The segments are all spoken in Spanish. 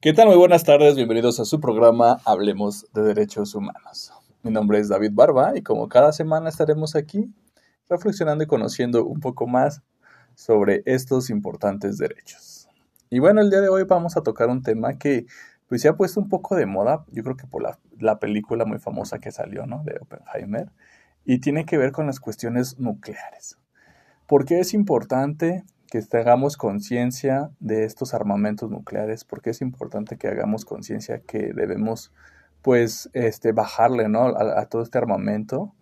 ¿Qué tal? Muy buenas tardes, bienvenidos a su programa Hablemos de Derechos Humanos. Mi nombre es David Barba y como cada semana estaremos aquí reflexionando y conociendo un poco más sobre estos importantes derechos. Y bueno, el día de hoy vamos a tocar un tema que pues se ha puesto un poco de moda, yo creo que por la, la película muy famosa que salió, ¿no? De Oppenheimer, y tiene que ver con las cuestiones nucleares. ¿Por qué es importante que hagamos conciencia de estos armamentos nucleares, porque es importante que hagamos conciencia que debemos, pues, este, bajarle, ¿no? A, todo este armamento,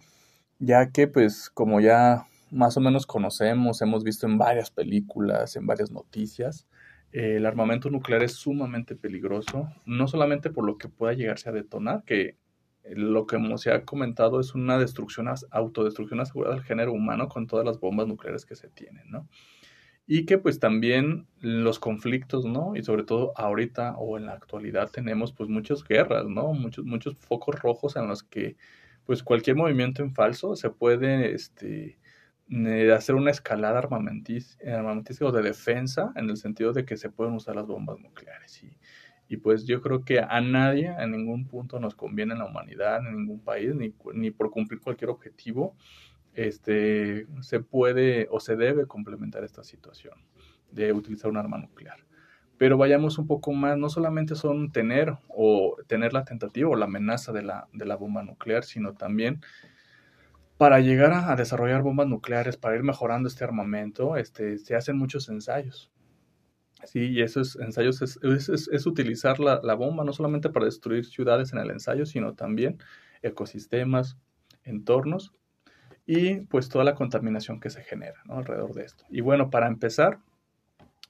ya que, pues, como ya más o menos conocemos, hemos visto en varias películas, en varias noticias, el armamento nuclear es sumamente peligroso, no solamente por lo que pueda llegarse a detonar, que lo que se ha comentado es una destrucción, autodestrucción asegurada del género humano con todas las bombas nucleares que se tienen, ¿no? Y que pues también los conflictos, ¿no? Y sobre todo ahorita o en la actualidad tenemos pues muchas guerras, ¿no? Muchos, muchos focos rojos en los que pues cualquier movimiento en falso se puede este, hacer una escalada armamentística o de defensa en el sentido de que se pueden usar las bombas nucleares. Y, y pues yo creo que a nadie, en ningún punto nos conviene en la humanidad, en ningún país, ni, ni por cumplir cualquier objetivo, este, se puede o se debe complementar esta situación de utilizar un arma nuclear. Pero vayamos un poco más, no solamente son tener o tener la tentativa o la amenaza de la, de la bomba nuclear, sino también para llegar a, desarrollar bombas nucleares, para ir mejorando este armamento, este, se hacen muchos ensayos. Sí, y esos ensayos es, es, es utilizar la, la, bomba no solamente para destruir ciudades en el ensayo, sino también ecosistemas, entornos y pues toda la contaminación que se genera alrededor de esto. Y bueno, para empezar,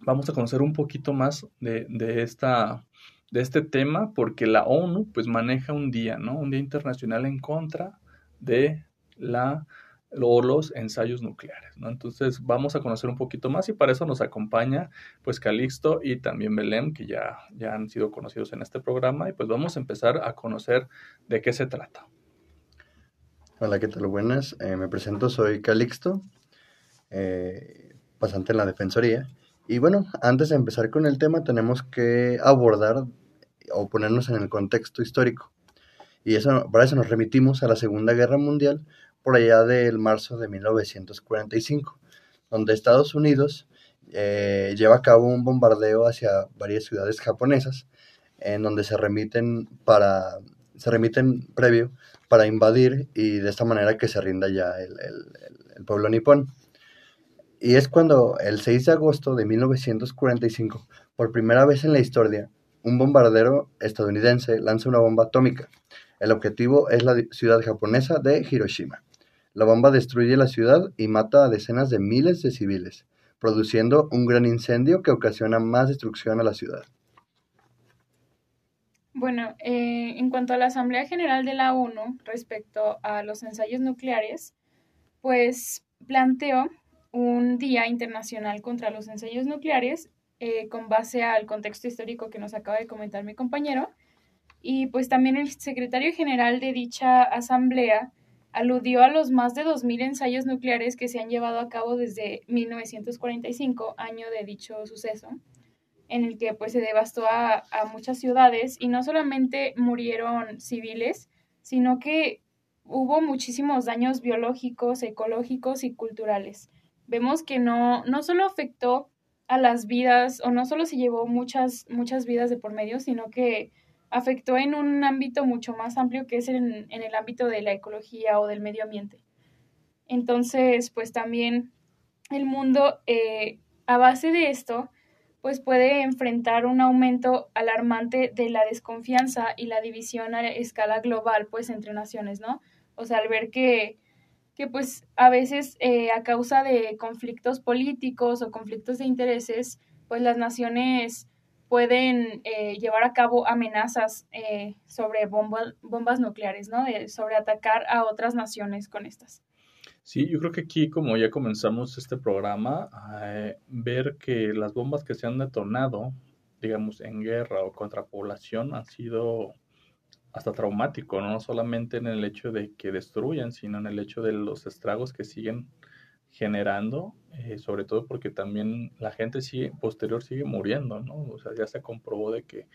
vamos a conocer un poquito más de, esta, de este tema porque la ONU pues maneja un día, ¿no? Un día internacional en contra de la los ensayos nucleares, ¿no? Entonces vamos a conocer un poquito más y para eso nos acompaña pues Calixto y también Belém, que ya, ya han sido conocidos en este programa y pues vamos a empezar a conocer de qué se trata. Hola, ¿qué tal? Buenas. Eh, me presento, soy Calixto, eh, pasante en la Defensoría. Y bueno, antes de empezar con el tema, tenemos que abordar o ponernos en el contexto histórico. Y eso, para eso nos remitimos a la Segunda Guerra Mundial, por allá del marzo de 1945, donde Estados Unidos eh, lleva a cabo un bombardeo hacia varias ciudades japonesas, en donde se remiten para se remiten previo para invadir y de esta manera que se rinda ya el, pueblo nipón. Y es cuando el 6 de agosto de 1945, por primera vez en la historia, un bombardero estadounidense lanza una bomba atómica. El objetivo es la ciudad japonesa de Hiroshima. La bomba destruye la ciudad y mata a decenas de miles de civiles, produciendo un gran incendio que ocasiona más destrucción a la ciudad. Bueno, eh, en cuanto a la Asamblea General de la ONU respecto a los ensayos nucleares, pues planteó un Día Internacional contra los Ensayos Nucleares eh, con base al contexto histórico que nos acaba de comentar mi compañero. Y pues también el secretario general de dicha asamblea aludió a los más de 2.000 ensayos nucleares que se han llevado a cabo desde 1945, año de dicho suceso en el que pues se devastó a, muchas ciudades y no solamente murieron civiles, sino que hubo muchísimos daños biológicos, ecológicos y culturales. Vemos que no, no solo afectó a las vidas o no solo se llevó muchas, muchas vidas de por medio, sino que afectó en un ámbito mucho más amplio que es en, en el ámbito de la ecología o del medio ambiente. Entonces, pues también el mundo, eh, a base de esto, pues puede enfrentar un aumento alarmante de la desconfianza y la división a escala global, pues entre naciones, ¿no? O sea, al ver que, que pues a veces eh, a causa de conflictos políticos o conflictos de intereses, pues las naciones pueden eh, llevar a cabo amenazas eh, sobre bombas nucleares, ¿no? sobre atacar a otras naciones con estas. Sí, yo creo que aquí, como ya comenzamos este programa, eh, ver que las bombas que se han detonado, digamos, en guerra o contra población, han sido hasta traumático, no solamente en el hecho de que destruyan, sino en el hecho de los estragos que siguen generando, eh, sobre todo porque también la gente sigue, posterior sigue muriendo, ¿no? O sea, ya se comprobó de que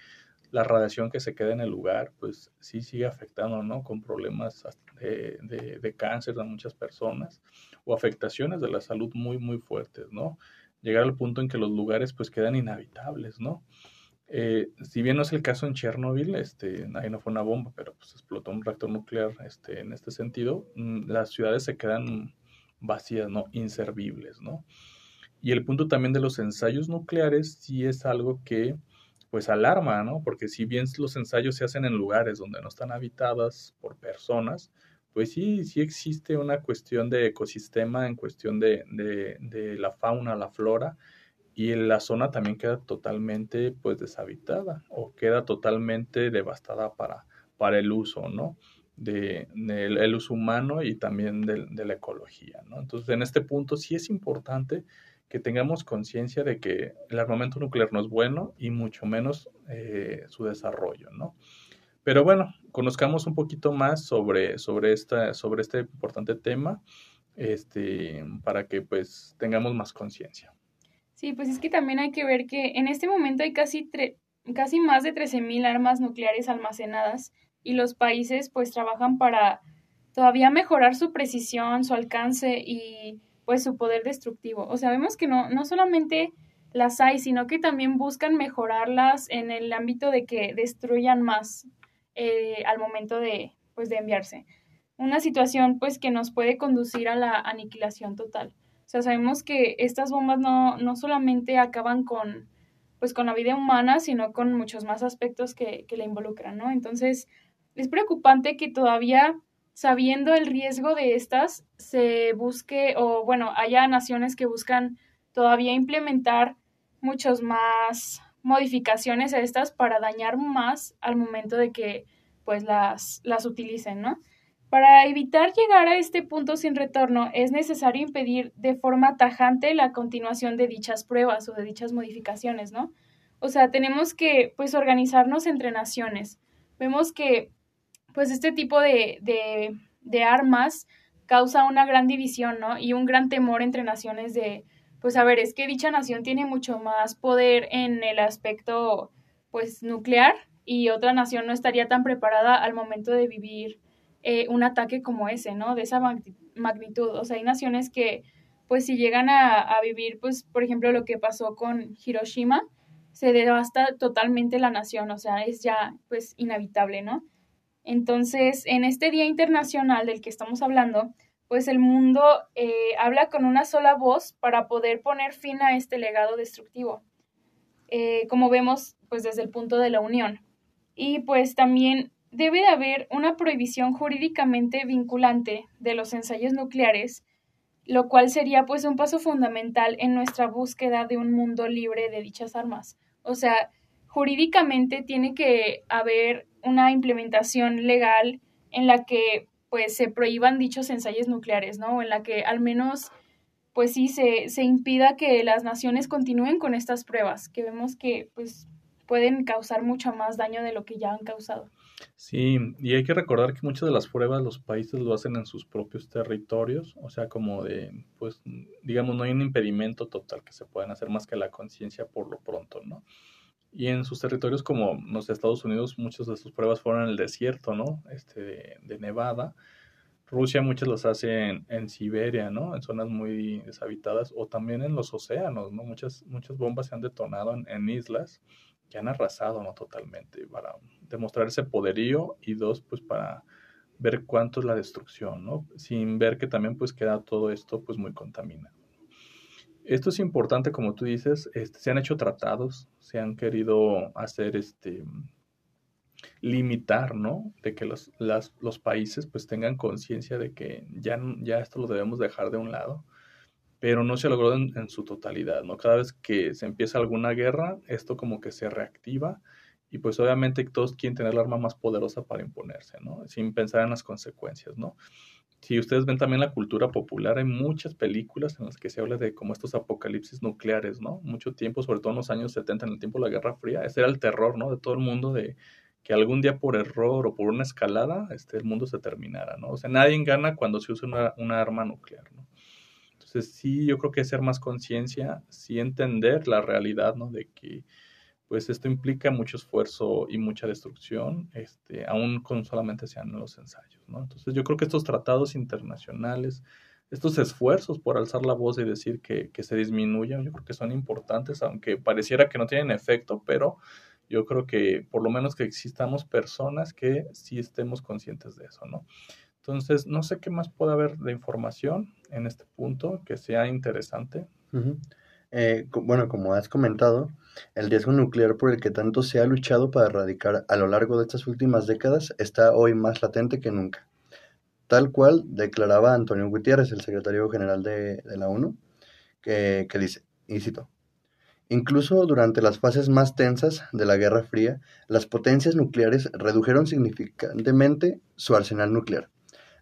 la radiación que se queda en el lugar, pues sí sigue afectando, ¿no? Con problemas de, de, de cáncer a muchas personas o afectaciones de la salud muy, muy fuertes, ¿no? Llegar al punto en que los lugares pues quedan inhabitables, ¿no? Eh, si bien no es el caso en Chernobyl, este, ahí no fue una bomba, pero pues explotó un reactor nuclear este, en este sentido, mm, las ciudades se quedan vacías, ¿no? Inservibles, ¿no? Y el punto también de los ensayos nucleares sí es algo que pues alarma, ¿no? Porque si bien los ensayos se hacen en lugares donde no están habitadas por personas, pues sí, sí existe una cuestión de ecosistema, en cuestión de, de, la fauna, la flora, y la zona también queda totalmente pues deshabitada o queda totalmente devastada para, para el uso, ¿no? De, el uso humano y también de, de, la ecología, ¿no? Entonces, en este punto sí es importante que tengamos conciencia de que el armamento nuclear no es bueno y mucho menos eh, su desarrollo, ¿no? Pero bueno, conozcamos un poquito más sobre, sobre, esta, sobre este importante tema este, para que pues tengamos más conciencia. Sí, pues es que también hay que ver que en este momento hay casi, casi más de 13.000 armas nucleares almacenadas y los países pues trabajan para todavía mejorar su precisión, su alcance y pues su poder destructivo. O sea, vemos que no, no solamente las hay, sino que también buscan mejorarlas en el ámbito de que destruyan más eh, al momento de, pues, de enviarse. Una situación pues que nos puede conducir a la aniquilación total. O sea, sabemos que estas bombas no, no solamente acaban con, pues, con la vida humana, sino con muchos más aspectos que, que la involucran, ¿no? Entonces, es preocupante que todavía sabiendo el riesgo de estas, se busque o bueno, haya naciones que buscan todavía implementar muchas más modificaciones estas para dañar más al momento de que pues las, las utilicen, ¿no? Para evitar llegar a este punto sin retorno es necesario impedir de forma tajante la continuación de dichas pruebas o de dichas modificaciones, ¿no? O sea, tenemos que pues organizarnos entre naciones. Vemos que pues este tipo de, de, de, armas causa una gran división, ¿no? Y un gran temor entre naciones de, pues a ver, es que dicha nación tiene mucho más poder en el aspecto, pues, nuclear y otra nación no estaría tan preparada al momento de vivir eh, un ataque como ese, ¿no? De esa magnitud. O sea, hay naciones que, pues, si llegan a, a vivir, pues, por ejemplo, lo que pasó con Hiroshima, se devasta totalmente la nación, o sea, es ya, pues, inhabitable, ¿no? Entonces, en este Día Internacional del que estamos hablando, pues el mundo eh, habla con una sola voz para poder poner fin a este legado destructivo, eh, como vemos pues desde el punto de la unión. Y pues también debe de haber una prohibición jurídicamente vinculante de los ensayos nucleares, lo cual sería pues un paso fundamental en nuestra búsqueda de un mundo libre de dichas armas. O sea, jurídicamente tiene que haber una implementación legal en la que pues se prohíban dichos ensayos nucleares, ¿no? En la que al menos pues sí se, se impida que las naciones continúen con estas pruebas, que vemos que pues pueden causar mucho más daño de lo que ya han causado. Sí, y hay que recordar que muchas de las pruebas los países lo hacen en sus propios territorios, o sea, como de, pues, digamos, no hay un impedimento total que se puedan hacer más que la conciencia por lo pronto, ¿no? Y en sus territorios como los Estados Unidos, muchas de sus pruebas fueron en el desierto, ¿no? Este, de, Nevada. Rusia muchas las hace en, Siberia, ¿no? En zonas muy deshabitadas o también en los océanos, ¿no? Muchas, muchas bombas se han detonado en, islas que han arrasado, ¿no? Totalmente, para demostrar ese poderío y dos, pues para ver cuánto es la destrucción, ¿no? Sin ver que también pues queda todo esto pues muy contaminado. Esto es importante, como tú dices, este, se han hecho tratados, se han querido hacer este limitar, ¿no? De que los, países pues tengan conciencia de que ya, ya esto lo debemos dejar de un lado, pero no se logró en, en, su totalidad, ¿no? Cada vez que se empieza alguna guerra, esto como que se reactiva y pues obviamente todos quieren tener la arma más poderosa para imponerse, ¿no? Sin pensar en las consecuencias, ¿no? Si ustedes ven también la cultura popular, hay muchas películas en las que se habla de como estos apocalipsis nucleares, ¿no? Mucho tiempo, sobre todo en los años 70, en el tiempo de la Guerra Fría, ese era el terror, ¿no? De todo el mundo, de que algún día por error o por una escalada, este, el mundo se terminara, ¿no? O sea, nadie gana cuando se usa una, arma nuclear, ¿no? Entonces Entonces sí, yo creo que ser más conciencia, sí entender la realidad, ¿no? De que pues esto implica mucho esfuerzo y mucha destrucción, este, aún con solamente sean los ensayos, ¿no? Entonces yo creo que estos tratados internacionales, estos esfuerzos por alzar la voz y decir que, que se disminuyan, yo creo que son importantes, aunque pareciera que no tienen efecto, pero yo creo que por lo menos que existamos personas que sí estemos conscientes de eso, ¿no? Entonces, no sé qué más puede haber de información en este punto que sea interesante. Eh, bueno, como has comentado, el riesgo nuclear por el que tanto se ha luchado para erradicar a lo largo de estas últimas décadas está hoy más latente que nunca. Tal cual declaraba Antonio Gutiérrez, el secretario general de, la ONU, que, dice, Incluso durante las fases más tensas de la Guerra Fría, las potencias nucleares redujeron significantemente su arsenal nuclear.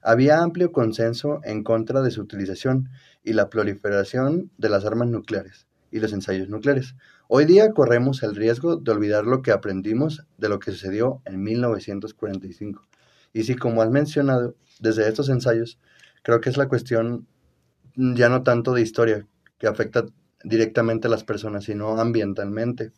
Había amplio consenso en contra de su utilización y la proliferación de las armas nucleares y los ensayos nucleares. Hoy día corremos el riesgo de olvidar lo que aprendimos de lo que sucedió en 1945. Y si, como has mencionado, desde estos ensayos, creo que es la cuestión ya no tanto de historia, que afecta directamente a las personas, sino ambientalmente.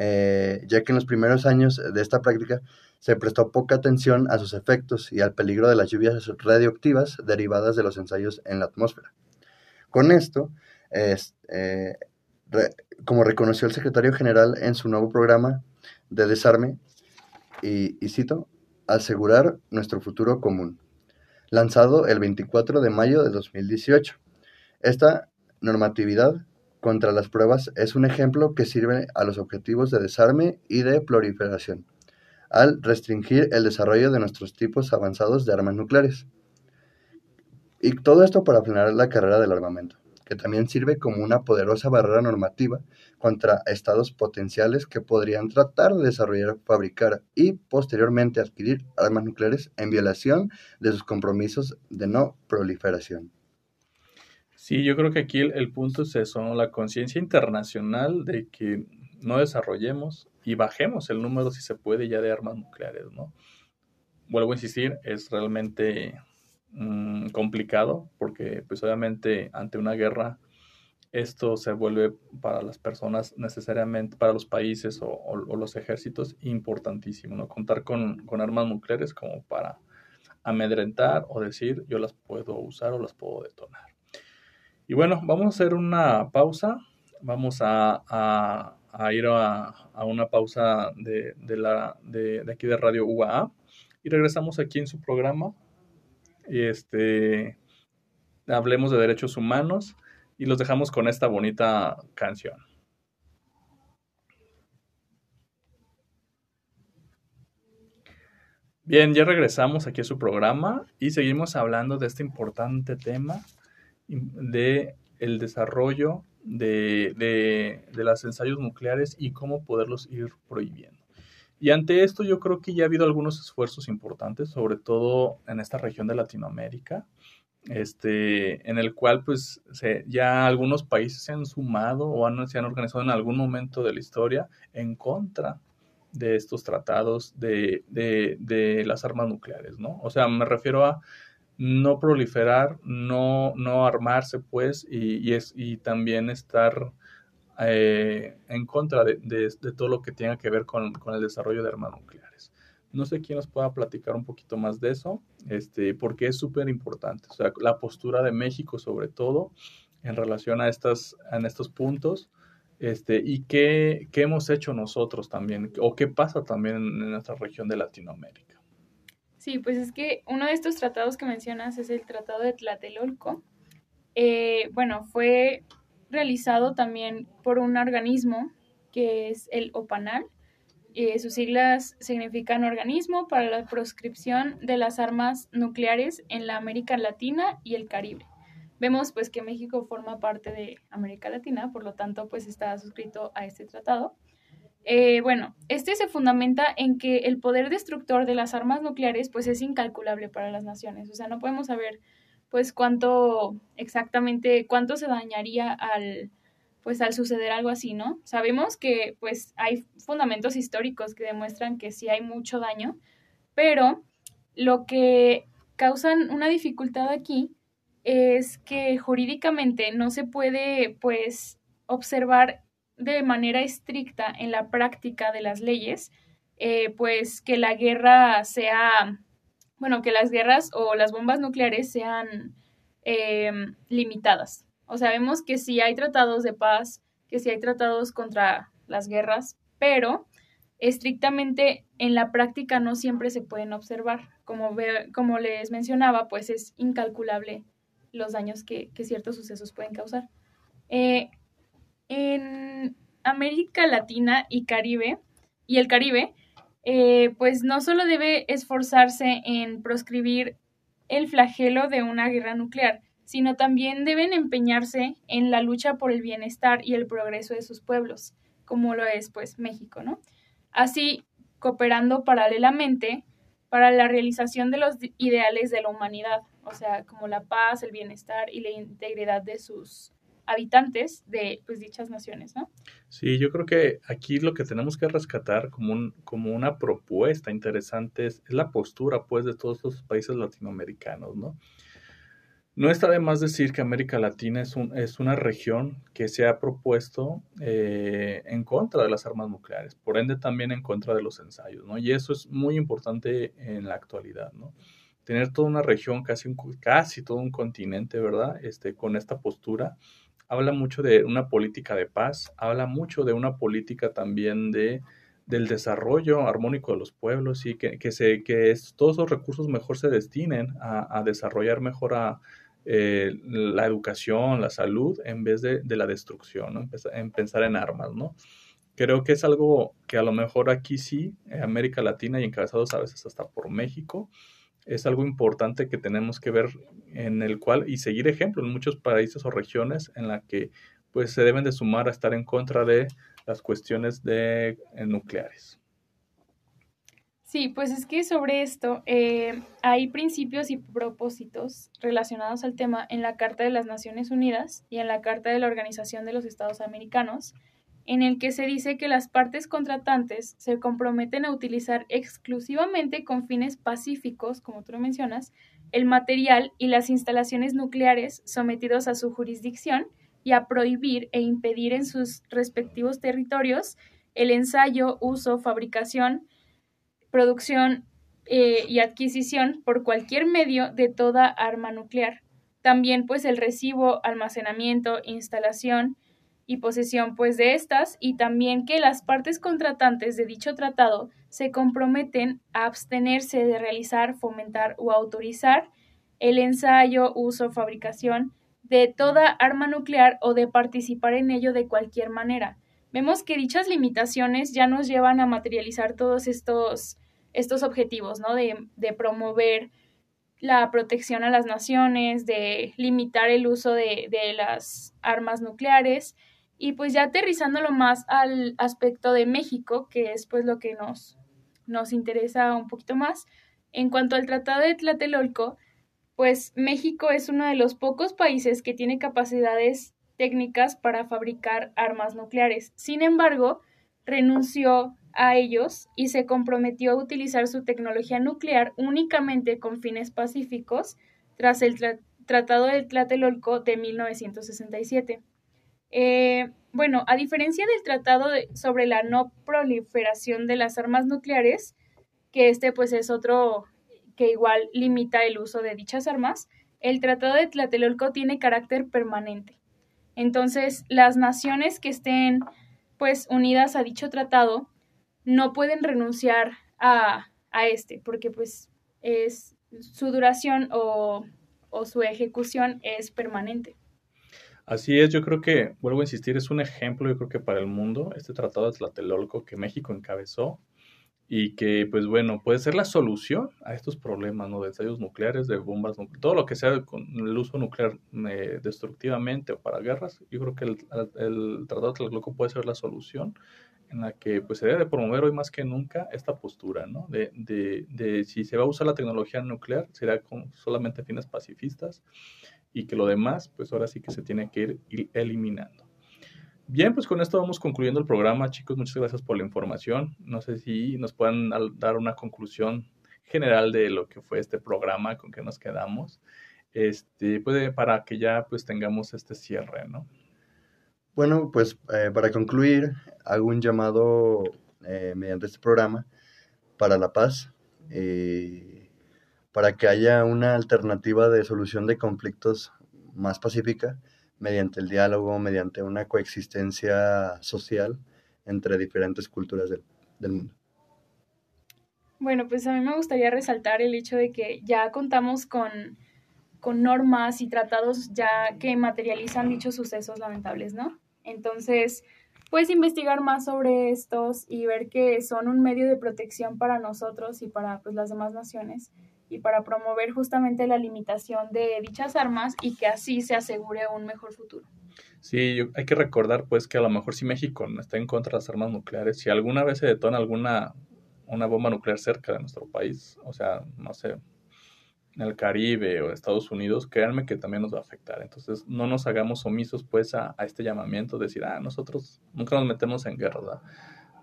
Eh, ya que en los primeros años de esta práctica se prestó poca atención a sus efectos y al peligro de las lluvias radioactivas derivadas de los ensayos en la atmósfera. Con esto, eh, como reconoció el secretario general en su nuevo programa de desarme, y, y cito, asegurar nuestro futuro común, lanzado el 24 de mayo de 2018. Esta normatividad contra las pruebas es un ejemplo que sirve a los objetivos de desarme y de proliferación, al restringir el desarrollo de nuestros tipos avanzados de armas nucleares. Y todo esto para frenar la carrera del armamento, que también sirve como una poderosa barrera normativa contra estados potenciales que podrían tratar de desarrollar, fabricar y posteriormente adquirir armas nucleares en violación de sus compromisos de no proliferación. Sí, yo creo que aquí el, punto es eso, la conciencia internacional de que no desarrollemos y bajemos el número, si se puede, ya de armas nucleares, ¿no? Vuelvo a insistir, es realmente mm, complicado porque, pues obviamente, ante una guerra, esto se vuelve para las personas necesariamente, para los países o, los ejércitos, importantísimo, ¿no? Contar con, con armas nucleares como para amedrentar o decir yo las puedo usar o las puedo detonar. Y bueno, vamos a hacer una pausa. Vamos a, ir a, una pausa de, de, aquí de Radio UAA. Y regresamos aquí en su programa. Y este, hablemos de derechos humanos. Y los dejamos con esta bonita canción. Bien, ya regresamos aquí a su programa y seguimos hablando de este importante tema de el desarrollo de, de, de los ensayos nucleares y cómo poderlos ir prohibiendo. Y ante esto yo creo que ya ha habido algunos esfuerzos importantes, sobre todo en esta región de Latinoamérica, este, en el cual pues ya algunos países se han sumado o han, se han organizado en algún momento de la historia en contra de estos tratados de, de, de las armas nucleares, ¿no? O sea, me refiero a no proliferar, no, no armarse, pues, y, es, y también estar eh, en contra de, todo lo que tenga que ver con, el desarrollo de armas nucleares. No sé quién nos pueda platicar un poquito más de eso, este, porque es súper importante. O sea, la postura de México, sobre todo, en relación a, estas, a estos puntos, este, y qué, qué hemos hecho nosotros también, o qué pasa también en nuestra región de Latinoamérica. Sí, pues es que uno de estos tratados que mencionas es el Tratado de Tlatelolco. Eh, bueno, fue realizado también por un organismo que es el OPANAL. Eh, sus siglas significan Organismo para la Proscripción de las Armas Nucleares en la América Latina y el Caribe. Vemos pues que México forma parte de América Latina, por lo tanto pues está suscrito a este tratado. Eh, bueno, este se fundamenta en que el poder destructor de las armas nucleares pues es incalculable para las naciones. O sea, no podemos saber pues cuánto exactamente, cuánto se dañaría al pues al suceder algo así, ¿no? Sabemos que pues hay fundamentos históricos que demuestran que sí hay mucho daño, pero lo que causan una dificultad aquí es que jurídicamente no se puede, pues, observar de manera estricta en la práctica de las leyes, eh, pues que la guerra sea, bueno, que las guerras o las bombas nucleares sean eh, limitadas. O sea, vemos que sí hay tratados de paz, que sí hay tratados contra las guerras, pero estrictamente en la práctica no siempre se pueden observar. Como, como les mencionaba, pues es incalculable los daños que, ciertos sucesos pueden causar. Eh, en América Latina y Caribe, y el Caribe, eh, pues no solo debe esforzarse en proscribir el flagelo de una guerra nuclear, sino también deben empeñarse en la lucha por el bienestar y el progreso de sus pueblos, como lo es pues México, ¿no? Así, cooperando paralelamente para la realización de los ideales de la humanidad, o sea, como la paz, el bienestar y la integridad de sus habitantes de pues, dichas naciones, ¿no? Sí, yo creo que aquí lo que tenemos que rescatar como, un, como una propuesta interesante es, la postura, pues, de todos los países latinoamericanos, ¿no? No está de más decir que América Latina es, un, es una región que se ha propuesto eh, en contra de las armas nucleares, por ende también en contra de los ensayos, ¿no? Y eso es muy importante en la actualidad, ¿no? Tener toda una región, casi, un, casi todo un continente, ¿verdad? Este, con esta postura, habla mucho de una política de paz, habla mucho de una política también de del desarrollo armónico de los pueblos y que, que, se, que todos esos recursos mejor se destinen a, desarrollar mejor a, eh, la educación, la salud, en vez de, la destrucción, en pensar en armas, ¿no? Creo que es algo que a lo mejor aquí sí, en América Latina y encabezados a veces hasta por México, es algo importante que tenemos que ver en el cual y seguir ejemplo en muchos países o regiones en la que pues se deben de sumar a estar en contra de las cuestiones de eh, nucleares. Sí, pues es que sobre esto eh, hay principios y propósitos relacionados al tema en la Carta de las Naciones Unidas y en la Carta de la Organización de los Estados Americanos, en el que se dice que las partes contratantes se comprometen a utilizar exclusivamente con fines pacíficos, como tú lo mencionas, el material y las instalaciones nucleares sometidos a su jurisdicción y a prohibir e impedir en sus respectivos territorios el ensayo, uso, fabricación, producción eh, y adquisición por cualquier medio de toda arma nuclear. También pues el recibo, almacenamiento, instalación y posesión pues de estas y también que las partes contratantes de dicho tratado se comprometen a abstenerse de realizar, fomentar o autorizar el ensayo, uso, fabricación de toda arma nuclear o de participar en ello de cualquier manera, vemos que dichas limitaciones ya nos llevan a materializar todos estos, estos objetivos, ¿no? De, de promover la protección a las naciones, de limitar el uso de, de, las armas nucleares y pues ya aterrizándolo más al aspecto de México, que es pues lo que nos, nos interesa un poquito más. En cuanto al Tratado de Tlatelolco, pues México es uno de los pocos países que tiene capacidades técnicas para fabricar armas nucleares. Sin embargo, renunció a ellos y se comprometió a utilizar su tecnología nuclear únicamente con fines pacíficos tras el Tratado de Tlatelolco de 1967. Eh, bueno, a diferencia del Tratado sobre la no proliferación de las armas nucleares, que este pues es otro que igual limita el uso de dichas armas, el Tratado de Tlatelolco tiene carácter permanente. Entonces, las naciones que estén pues unidas a dicho tratado no pueden renunciar a, a este, porque pues es su duración o, o su ejecución es permanente. Así es, yo creo que, vuelvo a insistir, es un ejemplo, yo creo que para el mundo, este tratado de Tlatelolco que México encabezó, y que, pues bueno, puede ser la solución a estos problemas, ¿no? De ensayos nucleares, de bombas, todo lo que sea con el uso nuclear eh, destructivamente o para guerras, yo creo que el, Tratado de Tlatelolco puede ser la solución en la que pues se debe promover hoy más que nunca esta postura, ¿no? De, de, de si se va a usar la tecnología nuclear, será con solamente fines pacifistas y que lo demás, pues ahora sí que se tiene que ir eliminando. Bien, pues con esto vamos concluyendo el programa, chicos. Muchas gracias por la información. No sé si nos puedan dar una conclusión general de lo que fue este programa, con que nos quedamos. este, puede, para que ya pues tengamos este cierre, ¿no? Bueno, pues eh, para concluir, hago un llamado eh, mediante este programa para la paz, eh, para que haya una alternativa de solución de conflictos más pacífica mediante el diálogo, mediante una coexistencia social entre diferentes culturas del, mundo. Bueno, pues a mí me gustaría resaltar el hecho de que ya contamos con, con normas y tratados ya que materializan dichos sucesos lamentables, ¿no? Entonces, puedes investigar más sobre estos y ver que son un medio de protección para nosotros y para pues, las demás naciones y para promover justamente la limitación de dichas armas y que así se asegure un mejor futuro. Sí, hay que recordar pues que a lo mejor si México no está en contra de las armas nucleares, si alguna vez se detona alguna una bomba nuclear cerca de nuestro país, o sea, no sé, en el Caribe o Estados Unidos, créanme que también nos va a afectar. Entonces, no nos hagamos omisos pues a, este llamamiento, decir, ah, nosotros nunca nos metemos en guerra, ¿verdad?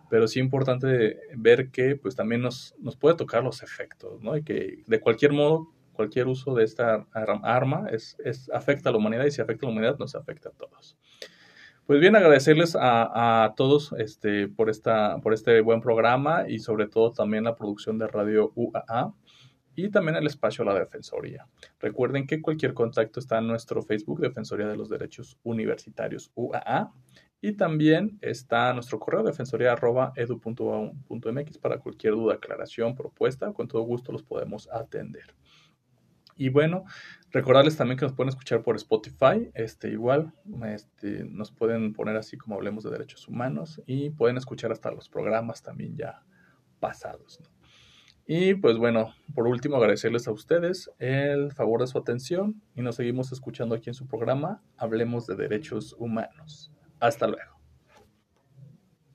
Pero sí importante ver que pues también nos, nos puede tocar los efectos, ¿no? Y que de cualquier modo, cualquier uso de esta arma es, es, afecta a la humanidad y si afecta a la humanidad nos afecta a todos. Pues bien, agradecerles a, todos este, por, esta, por este buen programa y sobre todo también la producción de Radio UAA y también el espacio a la Defensoría. Recuerden que cualquier contacto está en nuestro Facebook, Defensoría de los Derechos Universitarios UAA, y también está nuestro correo defensoría.edu.mx para cualquier duda, aclaración, propuesta, con todo gusto los podemos atender. Y bueno, recordarles también que nos pueden escuchar por Spotify, este igual, este, nos pueden poner así como hablemos de derechos humanos y pueden escuchar hasta los programas también ya pasados. Y pues bueno, por último agradecerles a ustedes el favor de su atención y nos seguimos escuchando aquí en su programa Hablemos de Derechos Humanos. Hasta luego.